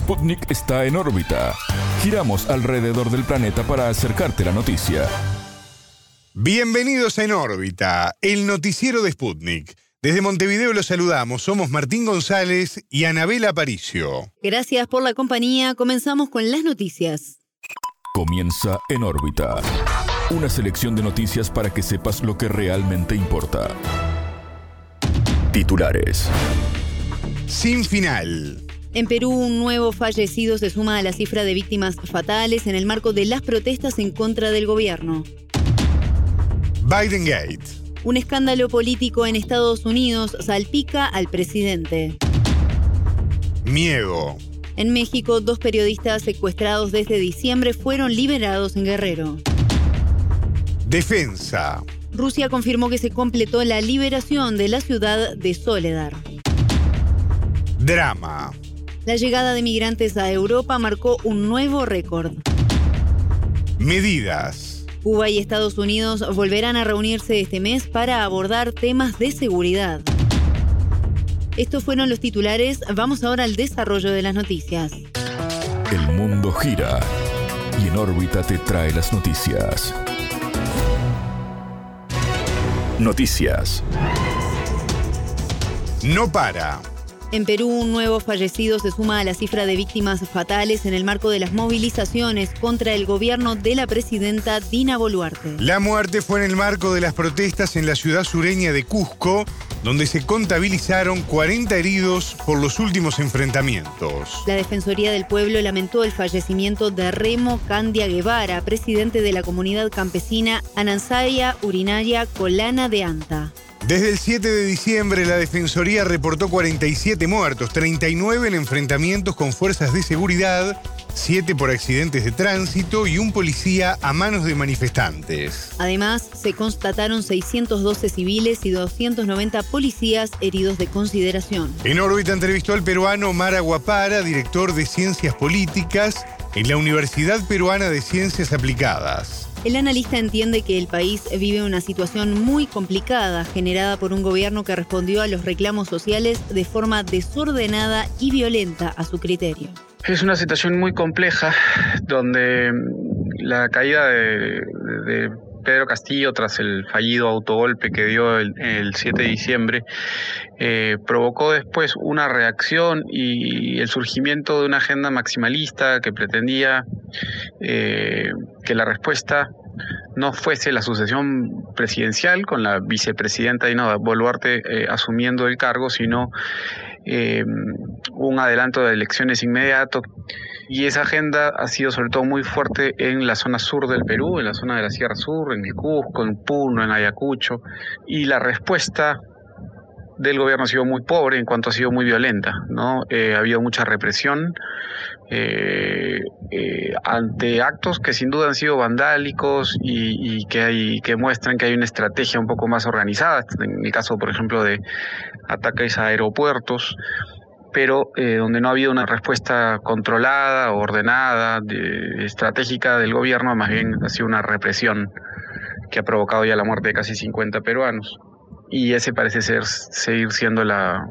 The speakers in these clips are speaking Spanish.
Sputnik está en órbita. Giramos alrededor del planeta para acercarte la noticia. Bienvenidos a En órbita, el noticiero de Sputnik. Desde Montevideo los saludamos, somos Martín González y Anabela Aparicio. Gracias por la compañía, comenzamos con las noticias. Comienza En órbita. Una selección de noticias para que sepas lo que realmente importa. Titulares. Sin final. En Perú, un nuevo fallecido se suma a la cifra de víctimas fatales en el marco de las protestas en contra del gobierno. Biden Gate. Un escándalo político en Estados Unidos salpica al presidente. Miedo. En México, dos periodistas secuestrados desde diciembre fueron liberados en Guerrero. Defensa. Rusia confirmó que se completó la liberación de la ciudad de Soledar. Drama. La llegada de migrantes a Europa marcó un nuevo récord. Medidas. Cuba y Estados Unidos volverán a reunirse este mes para abordar temas de seguridad. Estos fueron los titulares, vamos ahora al desarrollo de las noticias. El mundo gira y en órbita te trae las noticias. Noticias. No para. En Perú, un nuevo fallecido se suma a la cifra de víctimas fatales en el marco de las movilizaciones contra el gobierno de la presidenta Dina Boluarte. La muerte fue en el marco de las protestas en la ciudad sureña de Cusco, donde se contabilizaron 40 heridos por los últimos enfrentamientos. La Defensoría del Pueblo lamentó el fallecimiento de Remo Candia Guevara, presidente de la comunidad campesina Anansaya Urinaya Colana de Anta. Desde el 7 de diciembre, la Defensoría reportó 47 muertos, 39 en enfrentamientos con fuerzas de seguridad, 7 por accidentes de tránsito y un policía a manos de manifestantes. Además, se constataron 612 civiles y 290 policías heridos de consideración. En órbita entrevistó al peruano Mara Guapara, director de Ciencias Políticas en la Universidad Peruana de Ciencias Aplicadas. El analista entiende que el país vive una situación muy complicada generada por un gobierno que respondió a los reclamos sociales de forma desordenada y violenta a su criterio. Es una situación muy compleja donde la caída de, Pedro Castillo tras el fallido autogolpe que dio el, el 7 de diciembre eh, provocó después una reacción y el surgimiento de una agenda maximalista que pretendía eh, que la respuesta no fuese la sucesión presidencial con la vicepresidenta Dina Boluarte eh, asumiendo el cargo, sino eh, un adelanto de elecciones inmediato. Y esa agenda ha sido sobre todo muy fuerte en la zona sur del Perú, en la zona de la Sierra Sur, en el Cusco, en Puno, en Ayacucho. Y la respuesta del gobierno ha sido muy pobre en cuanto ha sido muy violenta, ¿no? Eh, ha habido mucha represión eh, eh, ante actos que sin duda han sido vandálicos y, que hay que muestran que hay una estrategia un poco más organizada, en el caso, por ejemplo, de ataques a aeropuertos, pero eh, donde no ha habido una respuesta controlada, ordenada, de, estratégica del gobierno, más bien ha sido una represión que ha provocado ya la muerte de casi 50 peruanos y ese parece ser seguir siendo la,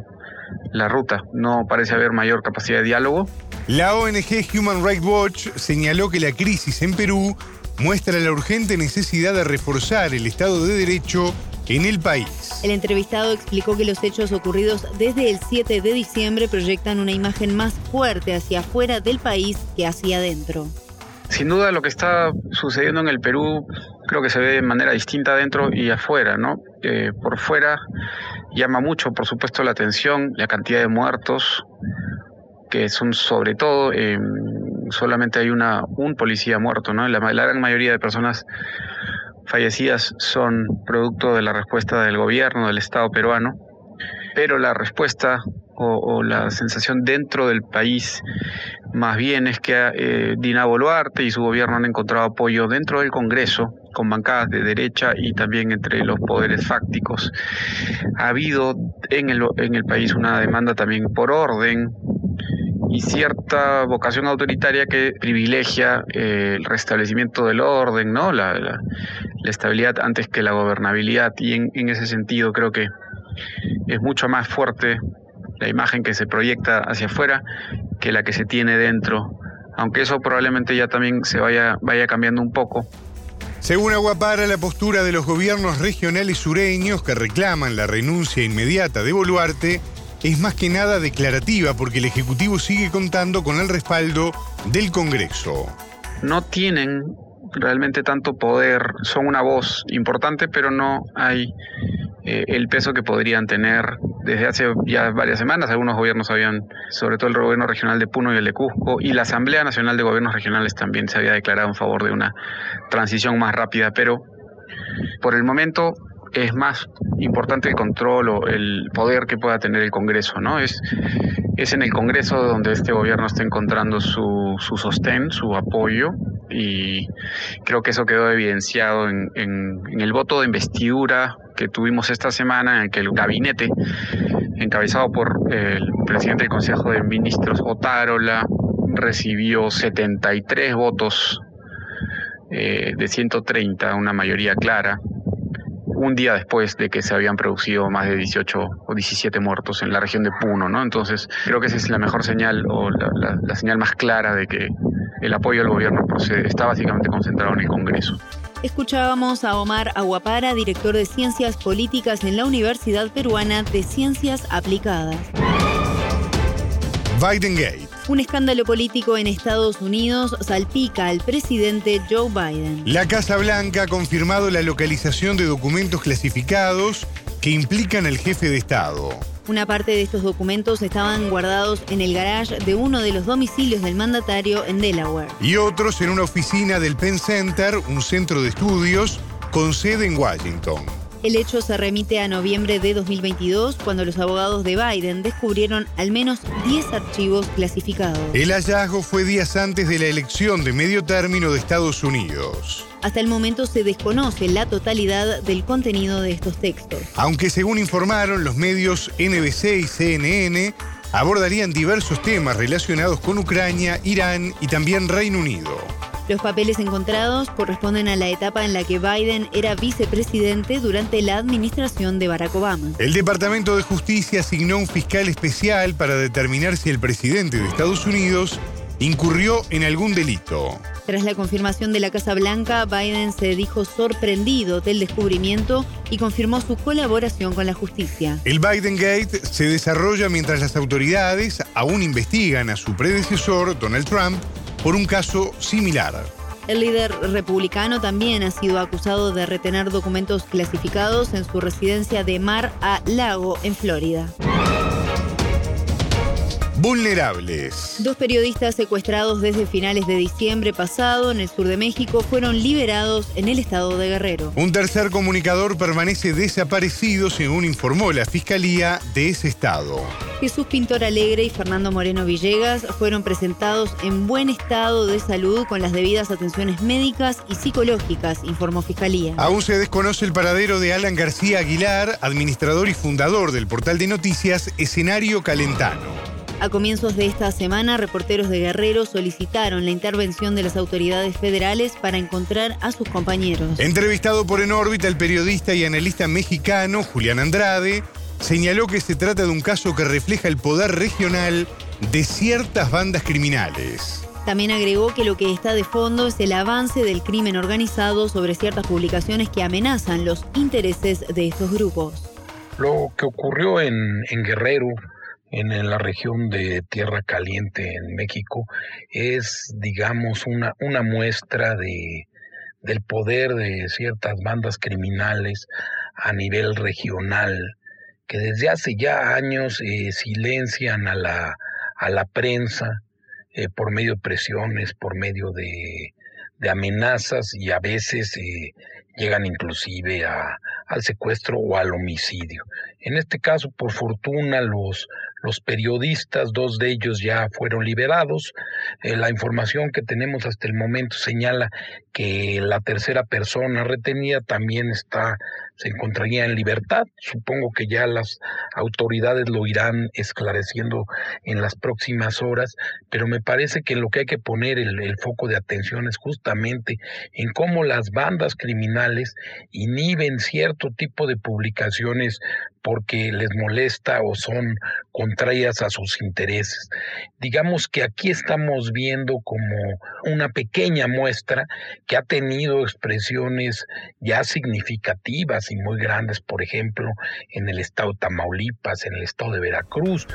la ruta. No parece haber mayor capacidad de diálogo. La ONG Human Rights Watch señaló que la crisis en Perú muestra la urgente necesidad de reforzar el Estado de Derecho en el país. El entrevistado explicó que los hechos ocurridos desde el 7 de diciembre proyectan una imagen más fuerte hacia afuera del país que hacia adentro. Sin duda lo que está sucediendo en el Perú creo que se ve de manera distinta adentro y afuera, ¿no? Eh, por fuera llama mucho, por supuesto, la atención, la cantidad de muertos, que son sobre todo, eh, solamente hay una, un policía muerto, ¿no? La, la gran mayoría de personas fallecidas son producto de la respuesta del gobierno, del Estado peruano, pero la respuesta o, la sensación dentro del país más bien es que eh, Dina Boluarte y su gobierno han encontrado apoyo dentro del Congreso con bancadas de derecha y también entre los poderes fácticos. Ha habido en el, en el país una demanda también por orden y cierta vocación autoritaria que privilegia eh, el restablecimiento del orden, ¿no? La, la, estabilidad antes que la gobernabilidad y en, en ese sentido creo que es mucho más fuerte la imagen que se proyecta hacia afuera que la que se tiene dentro, aunque eso probablemente ya también se vaya, vaya cambiando un poco. Según Aguapara, la postura de los gobiernos regionales sureños que reclaman la renuncia inmediata de Boluarte es más que nada declarativa porque el Ejecutivo sigue contando con el respaldo del Congreso. No tienen realmente tanto poder, son una voz importante, pero no hay eh, el peso que podrían tener desde hace ya varias semanas. Algunos gobiernos habían, sobre todo el gobierno regional de Puno y el de Cusco, y la Asamblea Nacional de Gobiernos Regionales también se había declarado en favor de una transición más rápida, pero por el momento es más importante el control o el poder que pueda tener el Congreso, ¿no? Es, es en el Congreso donde este gobierno está encontrando su, su sostén, su apoyo, y creo que eso quedó evidenciado en, el voto de investidura que tuvimos esta semana en el que el gabinete encabezado por el presidente del Consejo de Ministros Otárola recibió 73 votos eh, de 130, una mayoría clara, un día después de que se habían producido más de 18 o 17 muertos en la región de Puno, ¿no? Entonces, creo que esa es la mejor señal o la, la señal más clara de que el apoyo al gobierno procede, está básicamente concentrado en el Congreso. Escuchábamos a Omar Aguapara, director de Ciencias Políticas en la Universidad Peruana de Ciencias Aplicadas. Biden Gate. Un escándalo político en Estados Unidos salpica al presidente Joe Biden. La Casa Blanca ha confirmado la localización de documentos clasificados que implican al jefe de Estado. Una parte de estos documentos estaban guardados en el garage de uno de los domicilios del mandatario en Delaware. Y otros en una oficina del Penn Center, un centro de estudios con sede en Washington. El hecho se remite a noviembre de 2022, cuando los abogados de Biden descubrieron al menos 10 archivos clasificados. El hallazgo fue días antes de la elección de medio término de Estados Unidos. Hasta el momento se desconoce la totalidad del contenido de estos textos. Aunque según informaron los medios NBC y CNN, abordarían diversos temas relacionados con Ucrania, Irán y también Reino Unido. Los papeles encontrados corresponden a la etapa en la que Biden era vicepresidente durante la administración de Barack Obama. El Departamento de Justicia asignó un fiscal especial para determinar si el presidente de Estados Unidos incurrió en algún delito. Tras la confirmación de la Casa Blanca, Biden se dijo sorprendido del descubrimiento y confirmó su colaboración con la justicia. El Biden Gate se desarrolla mientras las autoridades aún investigan a su predecesor, Donald Trump, por un caso similar. El líder republicano también ha sido acusado de retener documentos clasificados en su residencia de Mar a Lago, en Florida. Vulnerables. Dos periodistas secuestrados desde finales de diciembre pasado en el sur de México fueron liberados en el estado de Guerrero. Un tercer comunicador permanece desaparecido, según informó la Fiscalía de ese estado. Jesús Pintor Alegre y Fernando Moreno Villegas fueron presentados en buen estado de salud con las debidas atenciones médicas y psicológicas, informó Fiscalía. Aún se desconoce el paradero de Alan García Aguilar, administrador y fundador del portal de noticias Escenario Calentano. A comienzos de esta semana, reporteros de Guerrero solicitaron la intervención de las autoridades federales para encontrar a sus compañeros. Entrevistado por En órbita, el periodista y analista mexicano Julián Andrade señaló que se trata de un caso que refleja el poder regional de ciertas bandas criminales. También agregó que lo que está de fondo es el avance del crimen organizado sobre ciertas publicaciones que amenazan los intereses de estos grupos. Lo que ocurrió en, en Guerrero en, la región de Tierra Caliente en México es, digamos, una, una muestra de, del poder de ciertas bandas criminales a nivel regional que desde hace ya años eh, silencian a la, a la prensa eh, por medio de presiones, por medio de, de amenazas y a veces eh, llegan inclusive a, al secuestro o al homicidio. En este caso, por fortuna, los, los periodistas, dos de ellos ya fueron liberados. Eh, la información que tenemos hasta el momento señala que la tercera persona retenida también está se encontraría en libertad. Supongo que ya las autoridades lo irán esclareciendo en las próximas horas, pero me parece que lo que hay que poner el, el foco de atención es justamente en cómo las bandas criminales inhiben cierto tipo de publicaciones porque les molesta o son contrarias a sus intereses. Digamos que aquí estamos viendo como una pequeña muestra que ha tenido expresiones ya significativas y muy grandes, por ejemplo, en el estado de Tamaulipas, en el estado de Veracruz.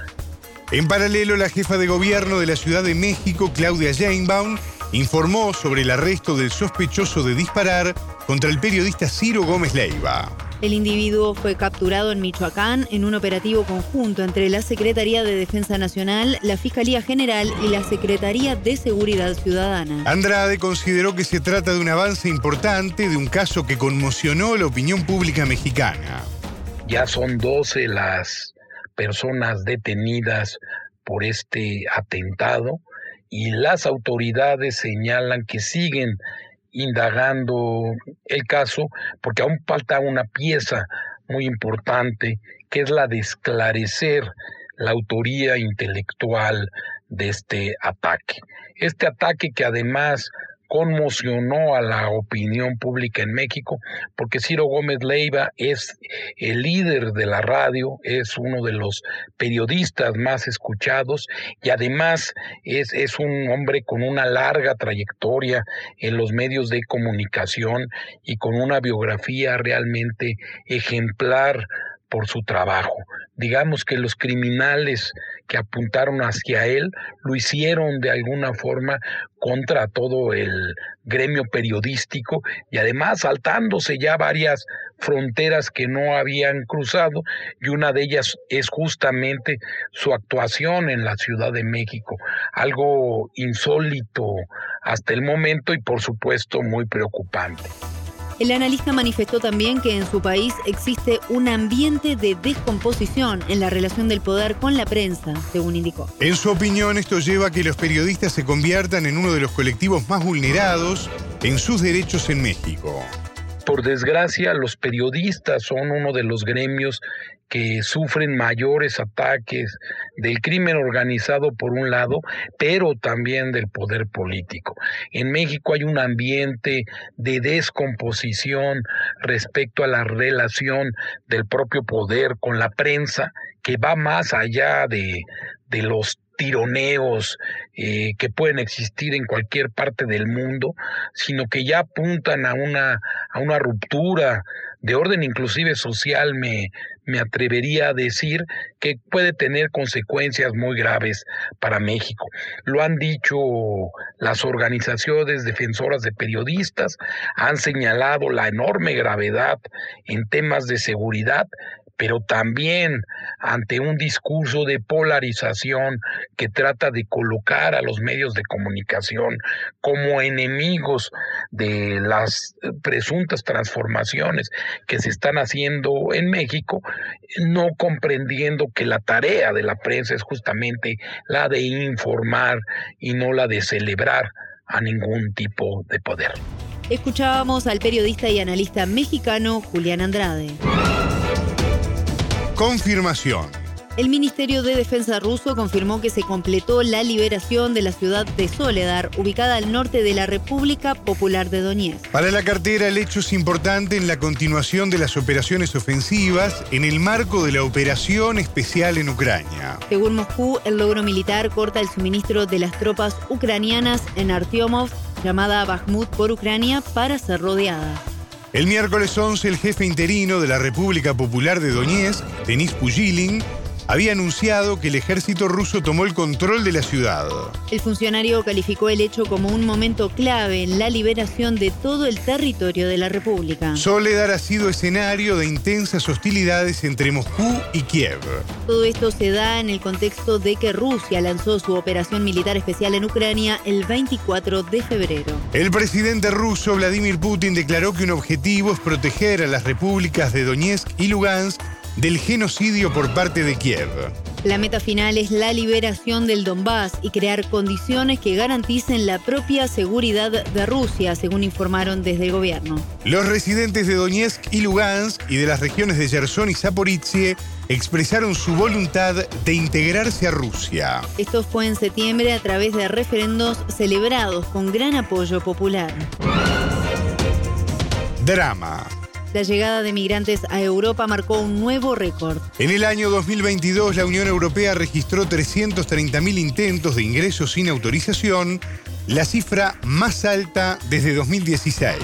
En paralelo, la jefa de gobierno de la Ciudad de México, Claudia Sheinbaum, informó sobre el arresto del sospechoso de disparar contra el periodista Ciro Gómez Leiva. El individuo fue capturado en Michoacán en un operativo conjunto entre la Secretaría de Defensa Nacional, la Fiscalía General y la Secretaría de Seguridad Ciudadana. Andrade consideró que se trata de un avance importante de un caso que conmocionó la opinión pública mexicana. Ya son 12 las personas detenidas por este atentado y las autoridades señalan que siguen indagando el caso porque aún falta una pieza muy importante que es la de esclarecer la autoría intelectual de este ataque. Este ataque que además conmocionó a la opinión pública en México, porque Ciro Gómez Leiva es el líder de la radio, es uno de los periodistas más escuchados y además es, es un hombre con una larga trayectoria en los medios de comunicación y con una biografía realmente ejemplar por su trabajo. Digamos que los criminales que apuntaron hacia él lo hicieron de alguna forma contra todo el gremio periodístico y además saltándose ya varias fronteras que no habían cruzado y una de ellas es justamente su actuación en la Ciudad de México, algo insólito hasta el momento y por supuesto muy preocupante. El analista manifestó también que en su país existe un ambiente de descomposición en la relación del poder con la prensa, según indicó. En su opinión, esto lleva a que los periodistas se conviertan en uno de los colectivos más vulnerados en sus derechos en México. Por desgracia, los periodistas son uno de los gremios que sufren mayores ataques del crimen organizado por un lado, pero también del poder político. En México hay un ambiente de descomposición respecto a la relación del propio poder con la prensa que va más allá de, de los tironeos eh, que pueden existir en cualquier parte del mundo, sino que ya apuntan a una, a una ruptura de orden inclusive social, me, me atrevería a decir que puede tener consecuencias muy graves para México. Lo han dicho las organizaciones defensoras de periodistas, han señalado la enorme gravedad en temas de seguridad pero también ante un discurso de polarización que trata de colocar a los medios de comunicación como enemigos de las presuntas transformaciones que se están haciendo en México, no comprendiendo que la tarea de la prensa es justamente la de informar y no la de celebrar a ningún tipo de poder. Escuchábamos al periodista y analista mexicano Julián Andrade. Confirmación. El Ministerio de Defensa ruso confirmó que se completó la liberación de la ciudad de Soledar, ubicada al norte de la República Popular de Donetsk. Para la cartera, el hecho es importante en la continuación de las operaciones ofensivas en el marco de la operación especial en Ucrania. Según Moscú, el logro militar corta el suministro de las tropas ucranianas en Artyomov, llamada Bakhmut por Ucrania, para ser rodeada. El miércoles 11, el jefe interino de la República Popular de Donetsk, Denis Pujilin, había anunciado que el ejército ruso tomó el control de la ciudad. El funcionario calificó el hecho como un momento clave en la liberación de todo el territorio de la República. Soledad ha sido escenario de intensas hostilidades entre Moscú y Kiev. Todo esto se da en el contexto de que Rusia lanzó su operación militar especial en Ucrania el 24 de febrero. El presidente ruso Vladimir Putin declaró que un objetivo es proteger a las repúblicas de Donetsk y Lugansk del genocidio por parte de Kiev. La meta final es la liberación del Donbass y crear condiciones que garanticen la propia seguridad de Rusia, según informaron desde el gobierno. Los residentes de Donetsk y Lugansk y de las regiones de Gerson y Zaporizhie expresaron su voluntad de integrarse a Rusia. Esto fue en septiembre a través de referendos celebrados con gran apoyo popular. Drama. La llegada de migrantes a Europa marcó un nuevo récord. En el año 2022, la Unión Europea registró 330.000 intentos de ingreso sin autorización, la cifra más alta desde 2016.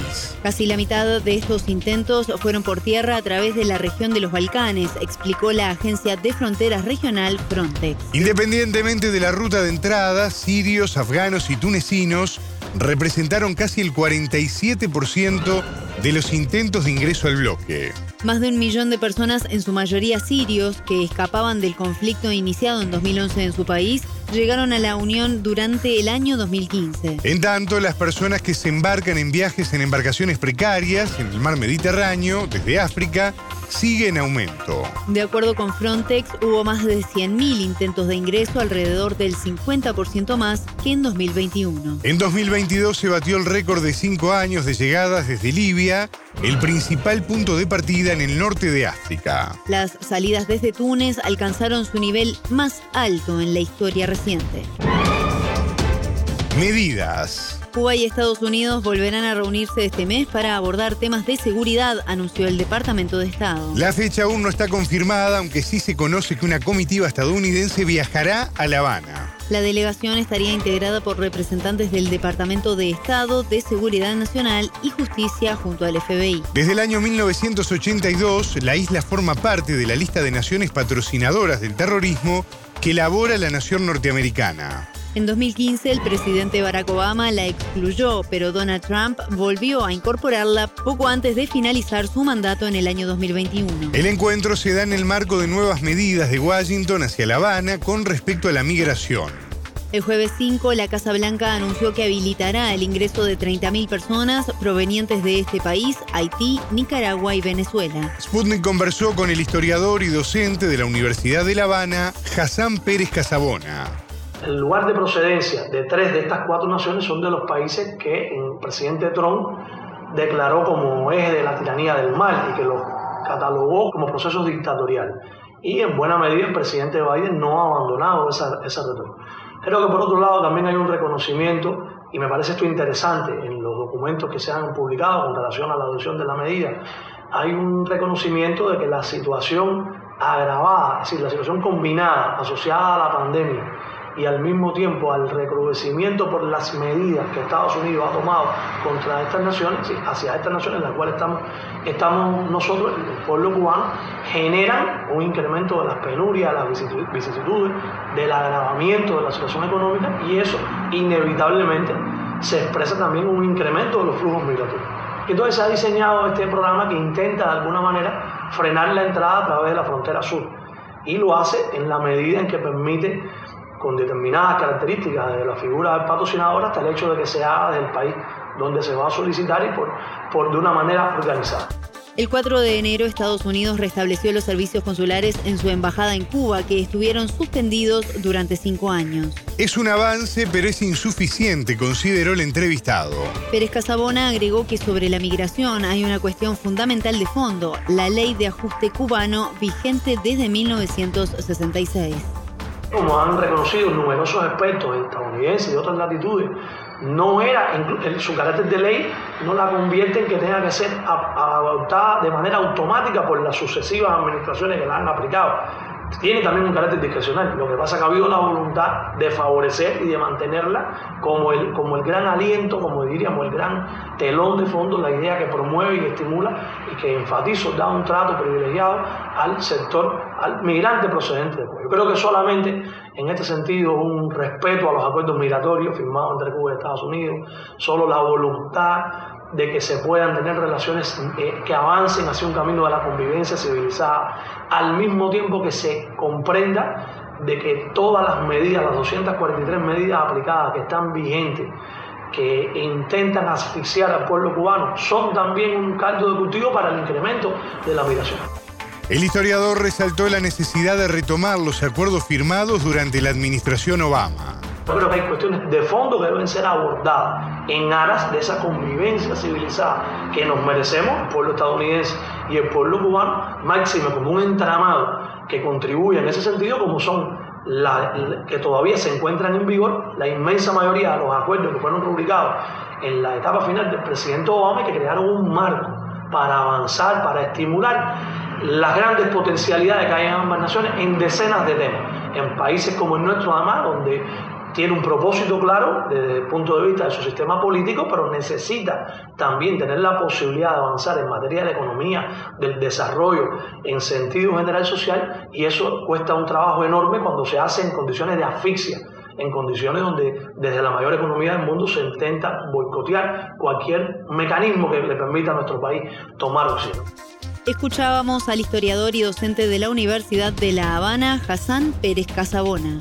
Casi la mitad de estos intentos fueron por tierra a través de la región de los Balcanes, explicó la agencia de fronteras regional Frontex. Independientemente de la ruta de entrada, sirios, afganos y tunecinos representaron casi el 47% de los intentos de ingreso al bloque. Más de un millón de personas, en su mayoría sirios, que escapaban del conflicto iniciado en 2011 en su país, llegaron a la Unión durante el año 2015. En tanto, las personas que se embarcan en viajes en embarcaciones precarias en el mar Mediterráneo, desde África, sigue en aumento. De acuerdo con Frontex, hubo más de 100.000 intentos de ingreso, alrededor del 50% más que en 2021. En 2022 se batió el récord de cinco años de llegadas desde Libia, el principal punto de partida en el norte de África. Las salidas desde Túnez alcanzaron su nivel más alto en la historia reciente. Medidas. Cuba y Estados Unidos volverán a reunirse este mes para abordar temas de seguridad, anunció el Departamento de Estado. La fecha aún no está confirmada, aunque sí se conoce que una comitiva estadounidense viajará a La Habana. La delegación estaría integrada por representantes del Departamento de Estado, de Seguridad Nacional y Justicia junto al FBI. Desde el año 1982, la isla forma parte de la lista de naciones patrocinadoras del terrorismo que elabora la nación norteamericana. En 2015 el presidente Barack Obama la excluyó, pero Donald Trump volvió a incorporarla poco antes de finalizar su mandato en el año 2021. El encuentro se da en el marco de nuevas medidas de Washington hacia La Habana con respecto a la migración. El jueves 5, la Casa Blanca anunció que habilitará el ingreso de 30.000 personas provenientes de este país, Haití, Nicaragua y Venezuela. Sputnik conversó con el historiador y docente de la Universidad de La Habana, Hassan Pérez Casabona. El lugar de procedencia de tres de estas cuatro naciones son de los países que el presidente Trump declaró como eje de la tiranía del mal y que los catalogó como procesos dictatoriales. Y en buena medida el presidente Biden no ha abandonado esa, esa retórica. Creo que por otro lado también hay un reconocimiento, y me parece esto interesante en los documentos que se han publicado con relación a la adopción de la medida, hay un reconocimiento de que la situación agravada, es decir, la situación combinada, asociada a la pandemia, y al mismo tiempo al recrudecimiento por las medidas que Estados Unidos ha tomado contra estas naciones, hacia estas naciones en las cuales estamos, estamos nosotros, el pueblo cubano, generan un incremento de las penurias, las vicisitudes, del agravamiento de la situación económica y eso inevitablemente se expresa también un incremento de los flujos migratorios. Entonces se ha diseñado este programa que intenta de alguna manera frenar la entrada a través de la frontera sur y lo hace en la medida en que permite con determinadas características de la figura del patrocinador hasta el hecho de que se haga del país donde se va a solicitar y por, por de una manera organizada. El 4 de enero Estados Unidos restableció los servicios consulares en su embajada en Cuba que estuvieron suspendidos durante cinco años. Es un avance, pero es insuficiente, consideró el entrevistado. Pérez Casabona agregó que sobre la migración hay una cuestión fundamental de fondo, la ley de ajuste cubano vigente desde 1966 como han reconocido numerosos expertos estadounidenses y otras latitudes, no era, su carácter de ley no la convierte en que tenga que ser adoptada de manera automática por las sucesivas administraciones que la han aplicado tiene también un carácter discrecional. Lo que pasa es que ha habido la voluntad de favorecer y de mantenerla como el, como el gran aliento, como diríamos, el gran telón de fondo, la idea que promueve y estimula y que enfatizo, da un trato privilegiado al sector, al migrante procedente de Cuba. Yo creo que solamente en este sentido un respeto a los acuerdos migratorios firmados entre Cuba y Estados Unidos, solo la voluntad de que se puedan tener relaciones eh, que avancen hacia un camino de la convivencia civilizada, al mismo tiempo que se comprenda de que todas las medidas, las 243 medidas aplicadas que están vigentes, que intentan asfixiar al pueblo cubano, son también un caldo de cultivo para el incremento de la migración. El historiador resaltó la necesidad de retomar los acuerdos firmados durante la administración Obama. Yo creo que hay cuestiones de fondo que deben ser abordadas en aras de esa convivencia civilizada que nos merecemos, el pueblo estadounidense y el pueblo cubano, máximo como un entramado que contribuye en ese sentido, como son la, que todavía se encuentran en vigor la inmensa mayoría de los acuerdos que fueron publicados en la etapa final del presidente Obama que crearon un marco para avanzar, para estimular las grandes potencialidades que hay en ambas naciones en decenas de temas. En países como el nuestro, además, donde tiene un propósito claro desde el punto de vista de su sistema político, pero necesita también tener la posibilidad de avanzar en materia de economía, del desarrollo en sentido general social, y eso cuesta un trabajo enorme cuando se hace en condiciones de asfixia en condiciones donde desde la mayor economía del mundo se intenta boicotear cualquier mecanismo que le permita a nuestro país tomar oxígeno. Escuchábamos al historiador y docente de la Universidad de La Habana, Hassan Pérez Casabona.